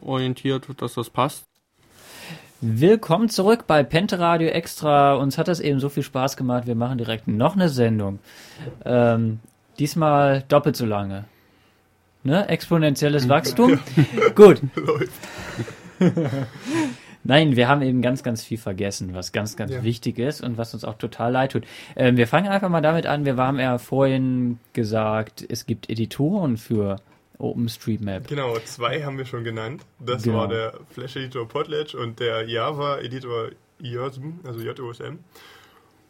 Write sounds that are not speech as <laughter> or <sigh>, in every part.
orientiert, dass das passt. Willkommen zurück bei Pente Radio Extra. Uns hat das eben so viel Spaß gemacht. Wir machen direkt noch eine Sendung. Ähm, diesmal doppelt so lange. Ne? Exponentielles Wachstum. <laughs> Gut. <laughs> <laughs> Nein, wir haben eben ganz, ganz viel vergessen, was ganz, ganz ja. wichtig ist und was uns auch total leid tut. Ähm, wir fangen einfach mal damit an. Wir haben ja vorhin gesagt, es gibt Editoren für OpenStreetMap. Genau, zwei haben wir schon genannt. Das genau. war der Flash-Editor Potlatch und der Java-Editor JOSM, also JOSM.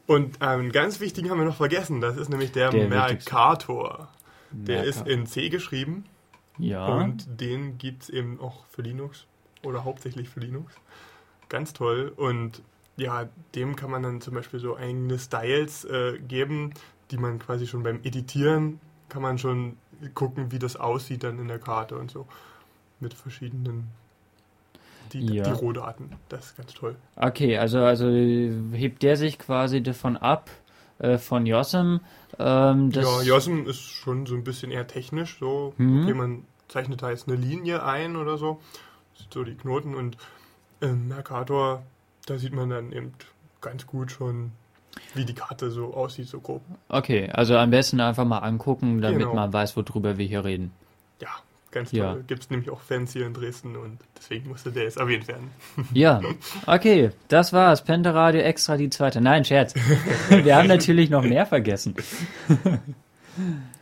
Und einen ähm, ganz wichtigen haben wir noch vergessen. Das ist nämlich der, der Mercator. Der Mercator. ist in C geschrieben. Ja. Und den gibt es eben auch für Linux oder hauptsächlich für Linux ganz toll. Und ja, dem kann man dann zum Beispiel so eigene Styles äh, geben, die man quasi schon beim Editieren kann man schon gucken, wie das aussieht dann in der Karte und so. Mit verschiedenen die, ja. die Rohdaten. Das ist ganz toll. Okay, also, also hebt der sich quasi davon ab, äh, von Yossem. Ähm, ja, Yossem ist schon so ein bisschen eher technisch. So, mhm. okay, man zeichnet da jetzt eine Linie ein oder so. So die Knoten und im Mercator, da sieht man dann eben ganz gut schon, wie die Karte so aussieht, so grob. Okay, also am besten einfach mal angucken, damit genau. man weiß, worüber wir hier reden. Ja, ganz toll. Ja. Gibt es nämlich auch Fans hier in Dresden und deswegen musste der jetzt erwähnt werden. <laughs> Ja, okay, das war's. Penteradio extra die zweite. Nein, Scherz. <laughs> Wir haben natürlich noch mehr vergessen. <laughs>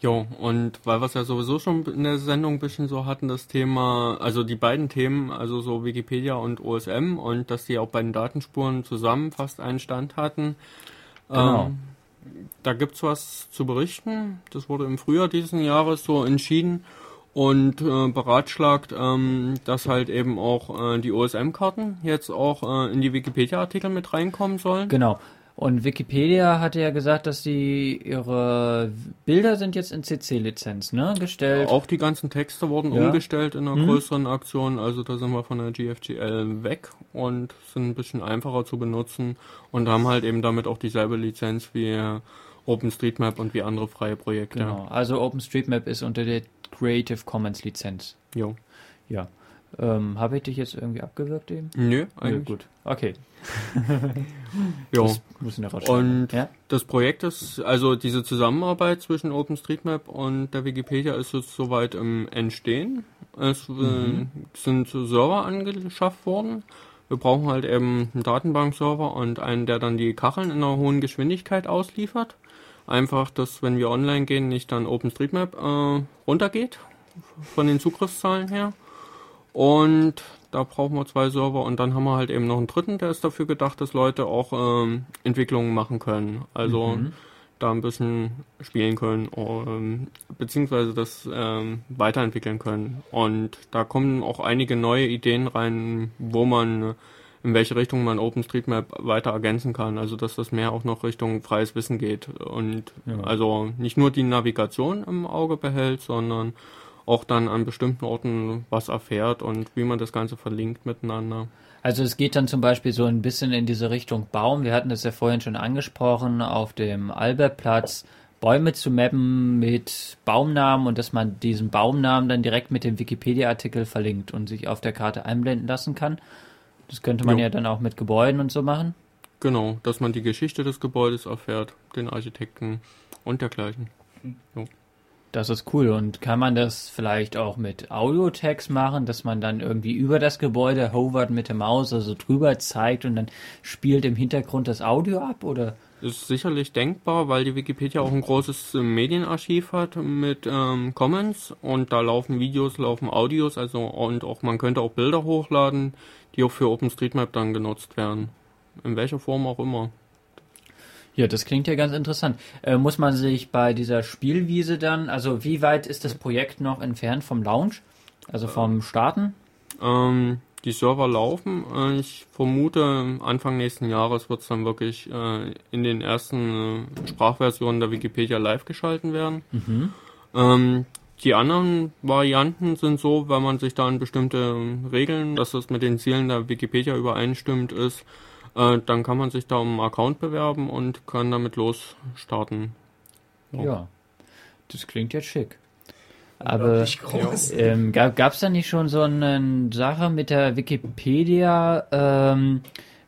Jo, und weil wir es ja sowieso schon in der Sendung ein bisschen so hatten, das Thema, also die beiden Themen, also so Wikipedia und OSM und dass die auch bei den Datenspuren zusammen fast einen Stand hatten. Genau. Ähm, da gibt's was zu berichten. Das wurde im Frühjahr diesen Jahres so entschieden und äh, beratschlagt, ähm, dass halt eben auch äh, die OSM-Karten jetzt auch äh, in die Wikipedia-Artikel mit reinkommen sollen. Genau. Und Wikipedia hatte ja gesagt, dass sie ihre Bilder sind jetzt in CC-Lizenz, ne, gestellt. Auch die ganzen Texte wurden ja. umgestellt in einer hm. größeren Aktion, also da sind wir von der GFGL weg und sind ein bisschen einfacher zu benutzen und haben halt eben damit auch dieselbe Lizenz wie OpenStreetMap und wie andere freie Projekte. Genau, also OpenStreetMap ist unter der Creative Commons Lizenz. Jo. Ja. Ähm, Habe ich dich jetzt irgendwie abgewürgt eben? Nö, eigentlich. Nö, gut. Okay. <laughs> ja. Und ja? das Projekt ist, also diese Zusammenarbeit zwischen OpenStreetMap und der Wikipedia ist jetzt soweit im Entstehen. Es äh, mhm. sind Server angeschafft worden. Wir brauchen halt eben einen Datenbankserver und einen, der dann die Kacheln in einer hohen Geschwindigkeit ausliefert. Einfach, dass wenn wir online gehen, nicht dann OpenStreetMap äh, runtergeht von den Zugriffszahlen her. Und da brauchen wir zwei Server und dann haben wir halt eben noch einen dritten, der ist dafür gedacht, dass Leute auch ähm, Entwicklungen machen können. Also mhm. da ein bisschen spielen können, ähm, beziehungsweise das ähm, weiterentwickeln können. Und da kommen auch einige neue Ideen rein, wo man in welche Richtung man OpenStreetMap weiter ergänzen kann. Also dass das mehr auch noch Richtung freies Wissen geht und ja. also nicht nur die Navigation im Auge behält, sondern auch dann an bestimmten Orten was erfährt und wie man das Ganze verlinkt miteinander. Also es geht dann zum Beispiel so ein bisschen in diese Richtung Baum. Wir hatten das ja vorhin schon angesprochen, auf dem Albertplatz Bäume zu mappen mit Baumnamen und dass man diesen Baumnamen dann direkt mit dem Wikipedia-Artikel verlinkt und sich auf der Karte einblenden lassen kann. Das könnte man jo. ja dann auch mit Gebäuden und so machen. Genau, dass man die Geschichte des Gebäudes erfährt, den Architekten und dergleichen. Jo. Das ist cool. Und kann man das vielleicht auch mit Audio-Text machen, dass man dann irgendwie über das Gebäude hovert mit der Maus, also drüber zeigt und dann spielt im Hintergrund das Audio ab, oder? Ist sicherlich denkbar, weil die Wikipedia auch ein großes äh, Medienarchiv hat mit ähm, Comments und da laufen Videos, laufen Audios, also und auch man könnte auch Bilder hochladen, die auch für OpenStreetMap dann genutzt werden. In welcher Form auch immer. Ja, das klingt ja ganz interessant. Äh, muss man sich bei dieser Spielwiese dann, also wie weit ist das Projekt noch entfernt vom Launch? Also vom Starten? Ähm, die Server laufen. Äh, ich vermute, Anfang nächsten Jahres wird es dann wirklich äh, in den ersten äh, Sprachversionen der Wikipedia live geschalten werden. Mhm. Ähm, die anderen Varianten sind so, wenn man sich da an bestimmte Regeln, dass das mit den Zielen der Wikipedia übereinstimmt ist, äh, dann kann man sich da um einen Account bewerben und kann damit losstarten. So. Ja, das klingt jetzt schick. Aber ähm, gab es da nicht schon so eine Sache mit der Wikipedia ähm,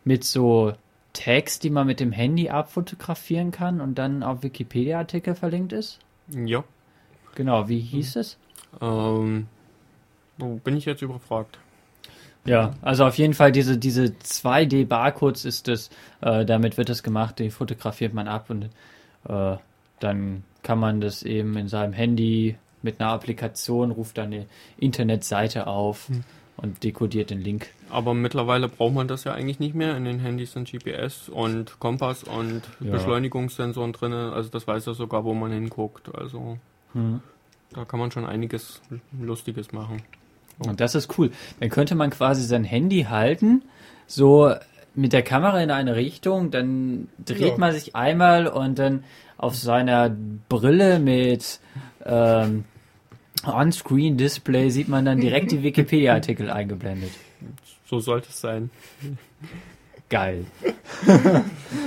mit so Tags, die man mit dem Handy abfotografieren kann und dann auf Wikipedia-Artikel verlinkt ist? Ja. Genau, wie hieß es? Ähm, wo bin ich jetzt überfragt? Ja, also auf jeden Fall diese, diese 2D-Barcodes ist es, äh, damit wird das gemacht, die fotografiert man ab und äh, dann kann man das eben in seinem Handy mit einer Applikation, ruft dann eine Internetseite auf hm. und dekodiert den Link. Aber mittlerweile braucht man das ja eigentlich nicht mehr. In den Handys sind GPS und Kompass und ja. Beschleunigungssensoren drin. Also das weiß er sogar, wo man hinguckt. Also hm. da kann man schon einiges Lustiges machen. Und das ist cool. Dann könnte man quasi sein Handy halten, so mit der Kamera in eine Richtung, dann dreht ja. man sich einmal und dann auf seiner Brille mit ähm, On-Screen-Display sieht man dann direkt die <laughs> Wikipedia-Artikel eingeblendet. So sollte es sein. Geil. <laughs>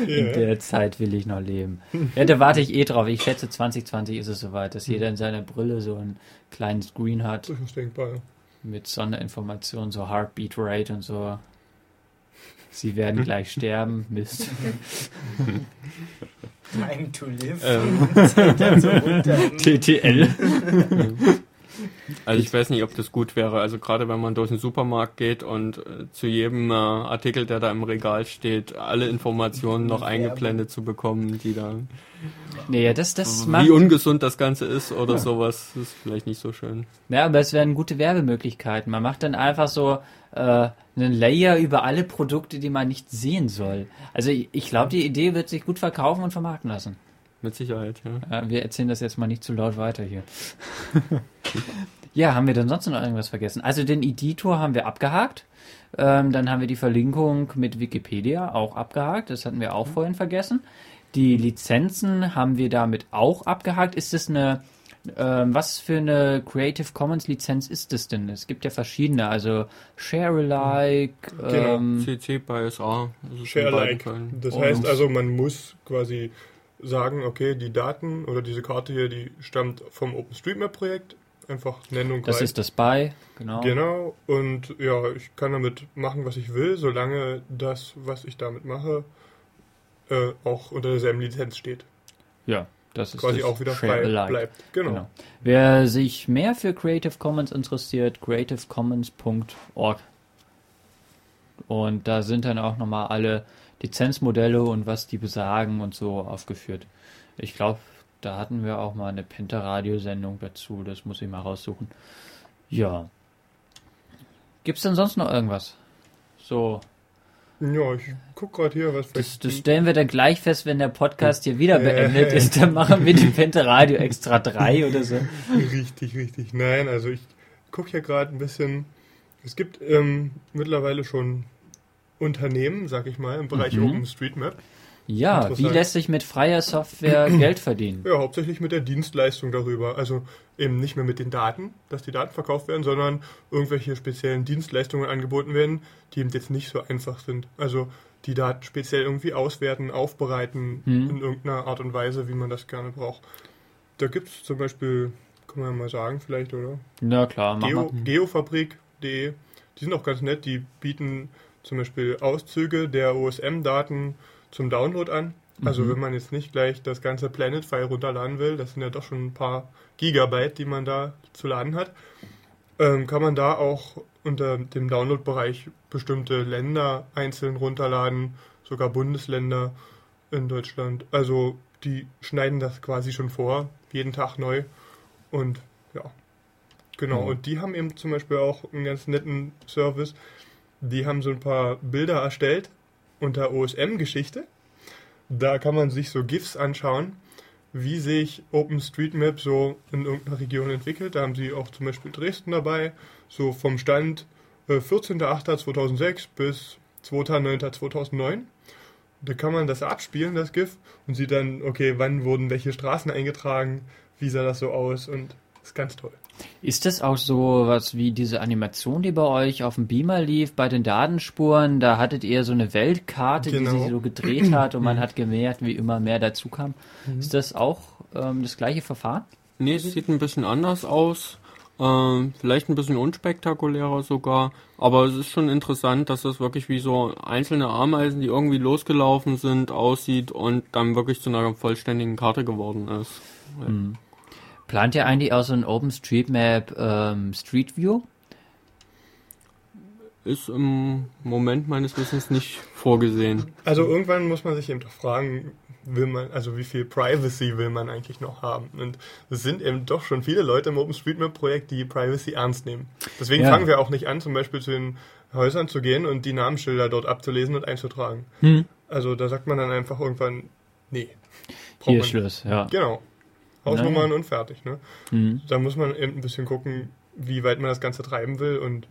In der Zeit will ich noch leben. Ja, da warte ich eh drauf. Ich schätze, 2020 ist es soweit, dass jeder in seiner Brille so einen kleinen Screen hat. Das ist denkbar, ja mit Sonderinformationen, so Heartbeat Rate und so. Sie werden <laughs> gleich sterben. Mist. Time to live. Ähm. TTL. <laughs> Also ich weiß nicht, ob das gut wäre. Also gerade wenn man durch den Supermarkt geht und äh, zu jedem äh, Artikel, der da im Regal steht, alle Informationen noch eingeblendet zu bekommen, die da Nee, das, das Wie macht, ungesund das Ganze ist oder ja. sowas, ist vielleicht nicht so schön. Ja, aber es wären gute Werbemöglichkeiten. Man macht dann einfach so äh, einen Layer über alle Produkte, die man nicht sehen soll. Also ich, ich glaube, die Idee wird sich gut verkaufen und vermarkten lassen. Mit Sicherheit, ja. ja. Wir erzählen das jetzt mal nicht zu laut weiter hier. <laughs> <laughs> ja, haben wir denn sonst noch irgendwas vergessen? Also den Editor haben wir abgehakt. Ähm, dann haben wir die Verlinkung mit Wikipedia auch abgehakt. Das hatten wir auch mhm. vorhin vergessen. Die Lizenzen haben wir damit auch abgehakt. Ist es eine, ähm, was für eine Creative Commons Lizenz ist das denn? Es gibt ja verschiedene, also Share Alike, genau. ähm, CC by SA. Share Alike. Das heißt also, man muss quasi sagen, okay, die Daten oder diese Karte hier, die stammt vom OpenStreetMap-Projekt. Einfach Nennung. Das ist das BY, genau. Genau. Und ja, ich kann damit machen, was ich will, solange das, was ich damit mache, äh, auch unter derselben Lizenz steht. Ja, das ist quasi das auch wieder frei bleibt. Genau. genau. Wer sich mehr für Creative Commons interessiert, creativecommons.org. Und da sind dann auch nochmal alle Lizenzmodelle und was die besagen und so aufgeführt. Ich glaube, da hatten wir auch mal eine Penta-Radio-Sendung dazu. Das muss ich mal raussuchen. Ja. Gibt es denn sonst noch irgendwas? So ja, ich guck gerade hier, was das, das stellen wir dann gleich fest, wenn der Podcast hier wieder beendet ist. Dann machen wir die Pente Radio extra 3 oder so. Richtig, richtig. Nein, also ich gucke hier gerade ein bisschen. Es gibt ähm, mittlerweile schon Unternehmen, sag ich mal, im Bereich mhm. OpenStreetMap. Ja, wie lässt sich mit freier Software <clears throat> Geld verdienen? Ja, hauptsächlich mit der Dienstleistung darüber. Also eben nicht mehr mit den Daten, dass die Daten verkauft werden, sondern irgendwelche speziellen Dienstleistungen angeboten werden, die eben jetzt nicht so einfach sind. Also die Daten speziell irgendwie auswerten, aufbereiten hm. in irgendeiner Art und Weise, wie man das gerne braucht. Da gibt es zum Beispiel, kann man ja mal sagen vielleicht, oder? Na klar, Geo, Geofabrik.de, die sind auch ganz nett, die bieten zum Beispiel Auszüge der OSM-Daten zum Download an. Also mhm. wenn man jetzt nicht gleich das ganze Planet-File runterladen will, das sind ja doch schon ein paar Gigabyte, die man da zu laden hat, ähm, kann man da auch unter dem Download-Bereich bestimmte Länder einzeln runterladen, sogar Bundesländer in Deutschland. Also die schneiden das quasi schon vor, jeden Tag neu. Und ja, genau. Mhm. Und die haben eben zum Beispiel auch einen ganz netten Service. Die haben so ein paar Bilder erstellt unter OSM-Geschichte. Da kann man sich so GIFs anschauen, wie sich OpenStreetMap so in irgendeiner Region entwickelt. Da haben sie auch zum Beispiel Dresden dabei, so vom Stand äh, 14.08.2006 bis 2.09.2009. Da kann man das abspielen, das GIF, und sieht dann, okay, wann wurden welche Straßen eingetragen, wie sah das so aus und ist ganz toll. Ist das auch so was wie diese Animation, die bei euch auf dem Beamer lief, bei den Datenspuren? Da hattet ihr so eine Weltkarte, genau. die sich so gedreht hat und man hat gemerkt, wie immer mehr dazu kam. Mhm. Ist das auch ähm, das gleiche Verfahren? Nee, es sieht ein bisschen anders aus. Ähm, vielleicht ein bisschen unspektakulärer sogar, aber es ist schon interessant, dass das wirklich wie so einzelne Ameisen, die irgendwie losgelaufen sind, aussieht und dann wirklich zu einer vollständigen Karte geworden ist. Mhm. Plant ihr eigentlich auch so ein OpenStreetMap ähm, Street View? Ist im Moment meines Wissens nicht vorgesehen. Also irgendwann muss man sich eben doch fragen, will man, also wie viel Privacy will man eigentlich noch haben? Und es sind eben doch schon viele Leute im OpenStreetMap-Projekt, die Privacy ernst nehmen. Deswegen ja. fangen wir auch nicht an, zum Beispiel zu den Häusern zu gehen und die Namensschilder dort abzulesen und einzutragen. Hm. Also da sagt man dann einfach irgendwann, nee. Hier ist Schluss, ja. Genau. Hausnummern und fertig. Ne? Hm. Da muss man eben ein bisschen gucken, wie weit man das Ganze treiben will und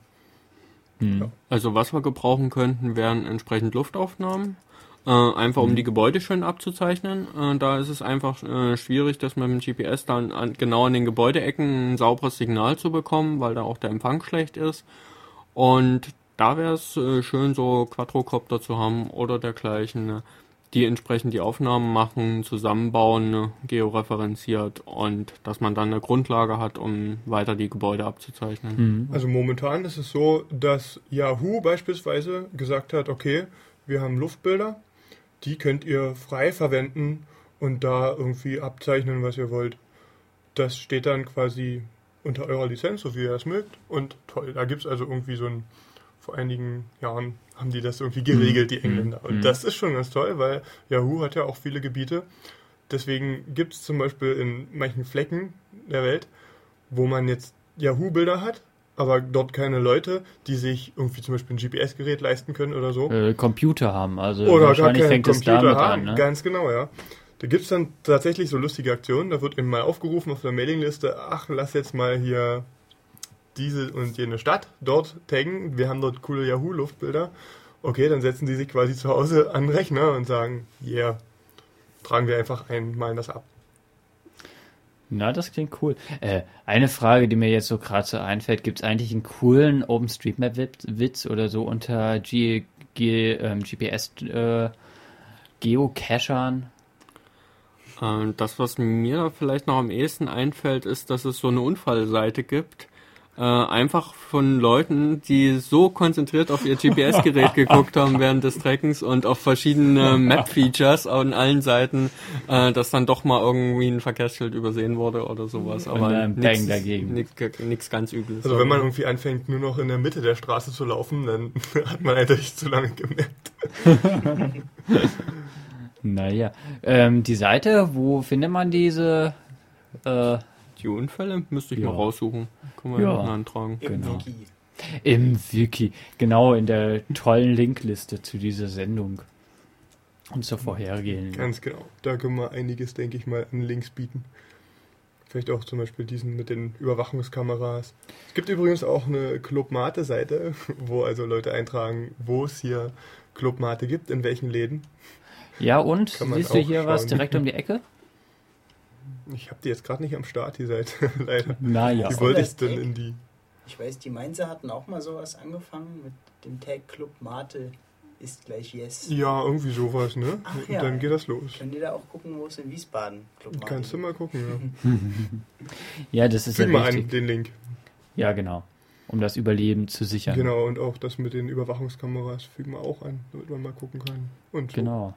hm. ja. Also was wir gebrauchen könnten, wären entsprechend Luftaufnahmen. Äh, einfach um mhm. die Gebäude schön abzuzeichnen. Äh, da ist es einfach äh, schwierig, dass man mit dem GPS dann an, genau an den Gebäudeecken ein sauberes Signal zu bekommen, weil da auch der Empfang schlecht ist. Und da wäre es äh, schön, so Quadrocopter zu haben oder dergleichen, ne, die entsprechend die Aufnahmen machen, zusammenbauen, ne, georeferenziert und dass man dann eine Grundlage hat, um weiter die Gebäude abzuzeichnen. Mhm. Also momentan ist es so, dass Yahoo beispielsweise gesagt hat, okay, wir haben Luftbilder, die könnt ihr frei verwenden und da irgendwie abzeichnen, was ihr wollt. Das steht dann quasi unter eurer Lizenz, so wie ihr es mögt. Und toll, da gibt es also irgendwie so ein, vor einigen Jahren haben die das irgendwie geregelt, die mhm. Engländer. Und mhm. das ist schon ganz toll, weil Yahoo hat ja auch viele Gebiete. Deswegen gibt es zum Beispiel in manchen Flecken der Welt, wo man jetzt Yahoo-Bilder hat, aber dort keine Leute, die sich irgendwie zum Beispiel ein GPS-Gerät leisten können oder so. Äh, Computer haben, also oder wahrscheinlich fängt Computer es damit haben. an. Ne? Ganz genau, ja. Da gibt es dann tatsächlich so lustige Aktionen, da wird eben mal aufgerufen auf der Mailingliste, ach, lass jetzt mal hier diese und jene Stadt dort taggen, wir haben dort coole Yahoo-Luftbilder. Okay, dann setzen die sich quasi zu Hause an den Rechner und sagen, yeah, tragen wir einfach ein, malen das ab. Na, das klingt cool. Äh, eine Frage, die mir jetzt so gerade so einfällt, gibt es eigentlich einen coolen OpenStreetMap-Witz oder so unter G, G, ähm, GPS äh, Geocachern? Ähm, das, was mir vielleicht noch am ehesten einfällt, ist, dass es so eine Unfallseite gibt, äh, einfach von Leuten, die so konzentriert auf ihr GPS-Gerät <laughs> geguckt haben während des Trekkens und auf verschiedene <laughs> Map-Features an allen Seiten, äh, dass dann doch mal irgendwie ein Verkehrsschild übersehen wurde oder sowas. Aber nichts dagegen. Nichts ganz Übles. Also wenn man irgendwie anfängt, nur noch in der Mitte der Straße zu laufen, dann <laughs> hat man eigentlich zu lange gemerkt. naja, ähm, die Seite, wo findet man diese äh, die Unfälle müsste ich ja. mal raussuchen. Kann man ja antragen. Im genau. Wiki. Im Wiki. Genau, in der tollen Linkliste zu dieser Sendung. Und zur vorhergehenden. Ganz genau. Da können wir einiges, denke ich mal, an Links bieten. Vielleicht auch zum Beispiel diesen mit den Überwachungskameras. Es gibt übrigens auch eine Clubmate-Seite, <laughs> wo also Leute eintragen, wo es hier Clubmate gibt, in welchen Läden. Ja, und siehst du hier schauen. was direkt um die Ecke? <laughs> Ich habe die jetzt gerade nicht am Start, die Seite, <laughs> leider. Naja. Wie wollte ich denn in die? Ich weiß, die Mainzer hatten auch mal sowas angefangen mit dem Tag Club Mate ist gleich Yes. Ja, irgendwie sowas, ne? Ach, ja. Dann geht das los. Können die da auch gucken, wo es in Wiesbaden Club Mate Kannst du mal gucken, ja. <laughs> <laughs> ja, das ist Füg ja mal an, den Link. Ja, genau. Um das Überleben zu sichern. Genau, und auch das mit den Überwachungskameras fügen wir auch an, damit man mal gucken kann. Und so. Genau.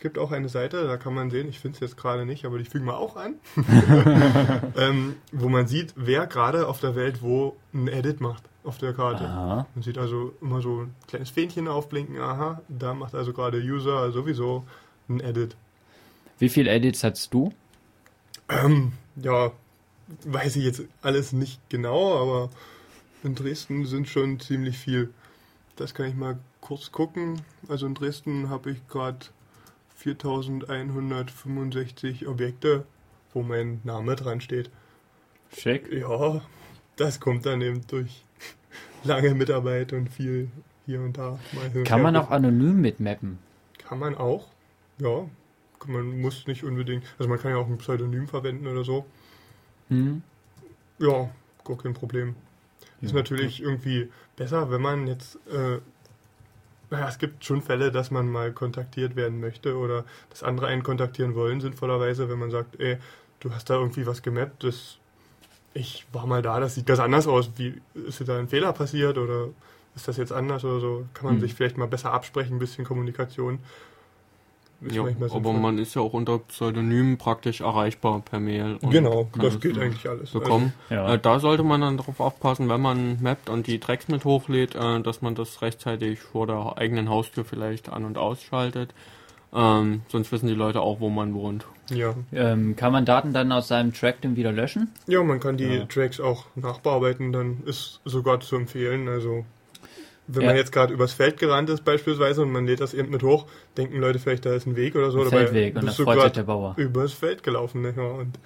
Es gibt auch eine Seite, da kann man sehen, ich finde es jetzt gerade nicht, aber die fügen wir auch an, <laughs> ähm, wo man sieht, wer gerade auf der Welt wo ein Edit macht auf der Karte. Aha. Man sieht also immer so ein kleines Fähnchen aufblinken, aha, da macht also gerade User sowieso ein Edit. Wie viele Edits hast du? Ähm, ja, weiß ich jetzt alles nicht genau, aber in Dresden sind schon ziemlich viel. Das kann ich mal kurz gucken. Also in Dresden habe ich gerade 4165 Objekte, wo mein Name dran steht. Schick. Ja, das kommt dann eben durch <laughs> lange Mitarbeit und viel hier und da. Kann man auch anonym mitmappen? Kann man auch, ja. Man muss nicht unbedingt, also man kann ja auch ein Pseudonym verwenden oder so. Hm. Ja, gar kein Problem. Ja. Ist natürlich irgendwie besser, wenn man jetzt äh, naja, es gibt schon Fälle, dass man mal kontaktiert werden möchte oder dass andere einen kontaktieren wollen, sinnvollerweise, wenn man sagt, ey, du hast da irgendwie was gemappt, das ich war mal da, das sieht ganz anders aus. Wie ist dir da ein Fehler passiert oder ist das jetzt anders oder so? Kann man hm. sich vielleicht mal besser absprechen, ein bisschen Kommunikation. Ja, aber man ist ja auch unter Pseudonym praktisch erreichbar per Mail. Genau, das geht eigentlich alles. Bekommen. Also, ja. äh, da sollte man dann darauf aufpassen, wenn man mappt und die Tracks mit hochlädt, äh, dass man das rechtzeitig vor der eigenen Haustür vielleicht an- und ausschaltet. Ähm, sonst wissen die Leute auch, wo man wohnt. Ja. Ähm, kann man Daten dann aus seinem Track dann wieder löschen? Ja, man kann die ja. Tracks auch nachbearbeiten, dann ist sogar zu empfehlen. Also wenn ja. man jetzt gerade übers Feld gerannt ist beispielsweise und man lädt das eben mit hoch, denken Leute vielleicht, da ist ein Weg oder so. Ein Feldweg und dann freut sich der Bauer. Übers Feld gelaufen, ne? und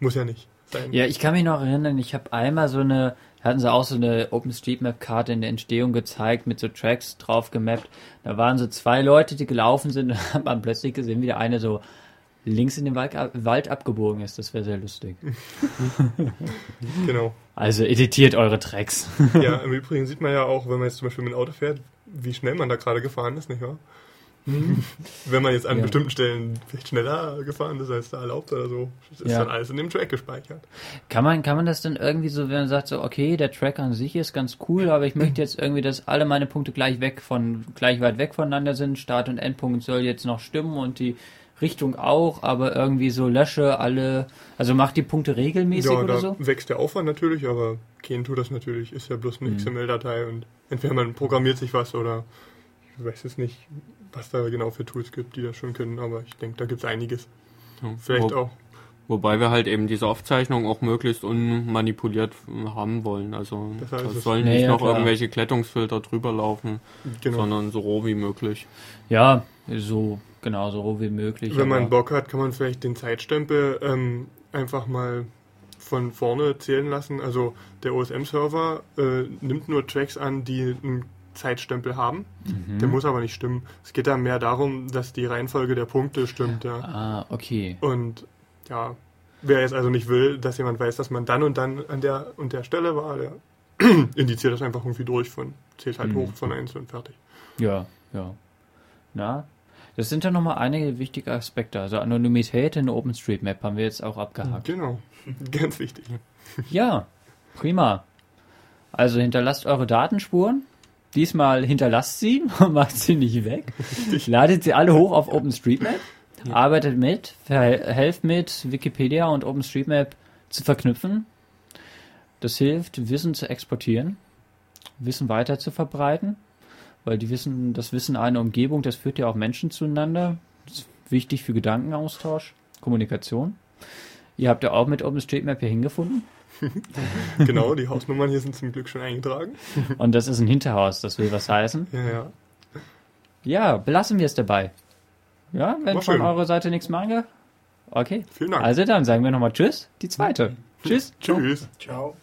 muss ja nicht sein. Ja, ich kann mich noch erinnern, ich habe einmal so eine, hatten sie auch so eine OpenStreetMap-Karte in der Entstehung gezeigt, mit so Tracks drauf gemappt. Da waren so zwei Leute, die gelaufen sind <laughs> und hat man plötzlich gesehen, wie der eine so links in den Wald, Wald abgebogen ist. Das wäre sehr lustig. <laughs> genau. Also editiert eure Tracks. ja, <laughs> im Übrigen sieht man ja auch, wenn man jetzt zum Beispiel mit dem Auto fährt, wie schnell man da gerade gefahren ist, nicht wahr? Mhm. wenn man jetzt an ja. bestimmten Stellen vielleicht schneller gefahren ist als da erlaubt oder so, ist ja. dann alles in dem Track gespeichert. Kann man, kann man das dann irgendwie so, wenn man sagt so, okay, der Track an sich ist ganz cool, aber ich möchte jetzt irgendwie, dass alle meine Punkte gleich weg von, gleich weit weg voneinander sind, Start und Endpunkt soll jetzt noch stimmen und die Richtung auch, aber irgendwie so lösche alle, also macht die Punkte regelmäßig ja, oder da so? wächst der Aufwand natürlich, aber Ken tut das natürlich, ist ja bloß eine mhm. XML-Datei und entweder man programmiert sich was oder ich weiß es nicht, was da genau für Tools gibt, die das schon können, aber ich denke, da gibt es einiges. Ja, Vielleicht wo, auch. Wobei wir halt eben diese Aufzeichnung auch möglichst unmanipuliert haben wollen. Also das heißt, sollen nicht ja, noch klar. irgendwelche Klettungsfilter drüber laufen, genau. sondern so roh wie möglich. Ja, so genau, so roh wie möglich. Wenn man Bock hat, kann man vielleicht den Zeitstempel ähm, einfach mal von vorne zählen lassen. Also der OSM-Server äh, nimmt nur Tracks an, die einen Zeitstempel haben. Mhm. Der muss aber nicht stimmen. Es geht da mehr darum, dass die Reihenfolge der Punkte stimmt. Ja. Ah, okay. Und ja, wer jetzt also nicht will, dass jemand weiß, dass man dann und dann an der und der Stelle war, der <clears throat> indiziert das einfach irgendwie durch von, zählt halt mhm. hoch von 1 und fertig. Ja, ja. Na, das sind ja nochmal einige wichtige Aspekte. Also Anonymität in OpenStreetMap haben wir jetzt auch abgehakt. Genau, <laughs> ganz wichtig. Ja, prima. Also hinterlasst eure Datenspuren. Diesmal hinterlasst sie <laughs> und macht sie nicht weg. Ladet sie alle hoch auf OpenStreetMap. Ja. Arbeitet mit, helft mit, Wikipedia und OpenStreetMap zu verknüpfen. Das hilft, Wissen zu exportieren, Wissen weiter zu verbreiten weil die wissen, das Wissen einer Umgebung, das führt ja auch Menschen zueinander. Das ist wichtig für Gedankenaustausch, Kommunikation. Ihr habt ja auch mit OpenStreetMap hier hingefunden. <laughs> genau, die Hausnummern hier sind zum Glück schon eingetragen. Und das ist ein Hinterhaus, das will was heißen. Ja, ja. Ja, belassen wir es dabei. Ja, wenn War von schön. eurer Seite nichts mangelt. Okay. Vielen Dank. Also dann sagen wir nochmal Tschüss, die zweite. Tschüss. Tschüss. Ciao.